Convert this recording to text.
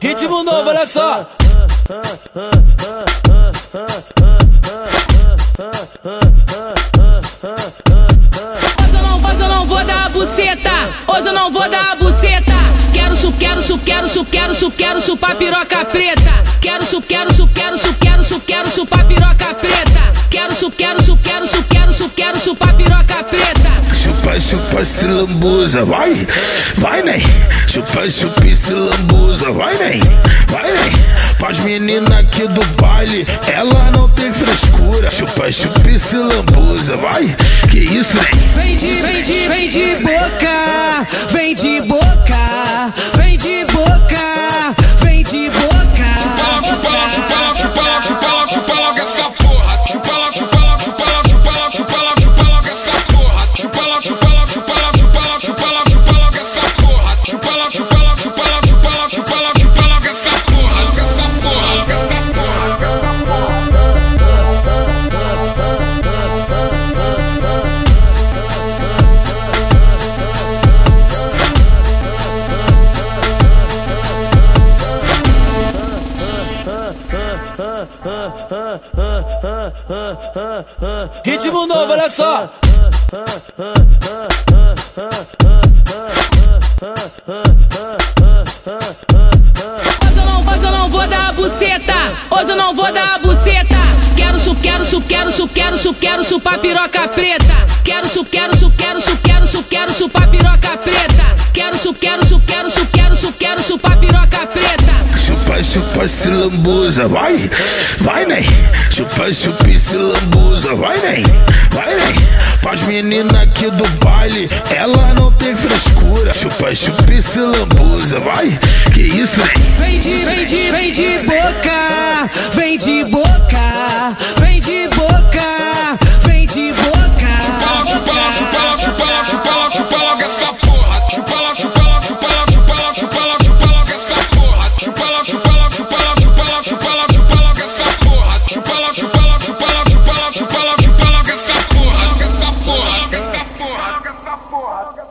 Ritmo novo, olha só. Hoje eu não, hoje eu não vou dar a buceta. Hoje eu não vou dar a buceta. Quero chup, quero chup, quero chup, quero chup, quero chupar piroca preta. Quero chup, quero chup, quero chup, quero chup, quero chupar piroca preta. Quero chup, quero chup, quero chup, quero chup, quero chupar piroca preta. Chupa, chupa, se lambuza, vai, vai, nem. Chupa, chupa, se lambuza, vai, nem, vai, nem. Pras meninas aqui do baile, ela não tem frescura. Chupa, chupa, se lambuza, vai, que isso, nem. Vem de, vem de, vem de boca, vem de boca, Ritmo novo, olha só. Hoje eu não, hoje eu não vou dar a buceta. Hoje eu não vou dar a buceta. Quero chup, quero chup, quero chup, quero chup, quero chupar piroca preta. Quero chup, quero chup, quero chup, quero chup, quero chupar piroca preta. Quero chup, quero chup, quero Chupa, chupa, se lambuza, vai, vai, nem. Chupa, chupa, se lambuza, vai, nem, vai, nem. Pras meninas aqui do baile, ela não tem frescura. Chupa, chupa, se lambuza, vai, que isso, nem. De, vem de, vem de vem de boca. God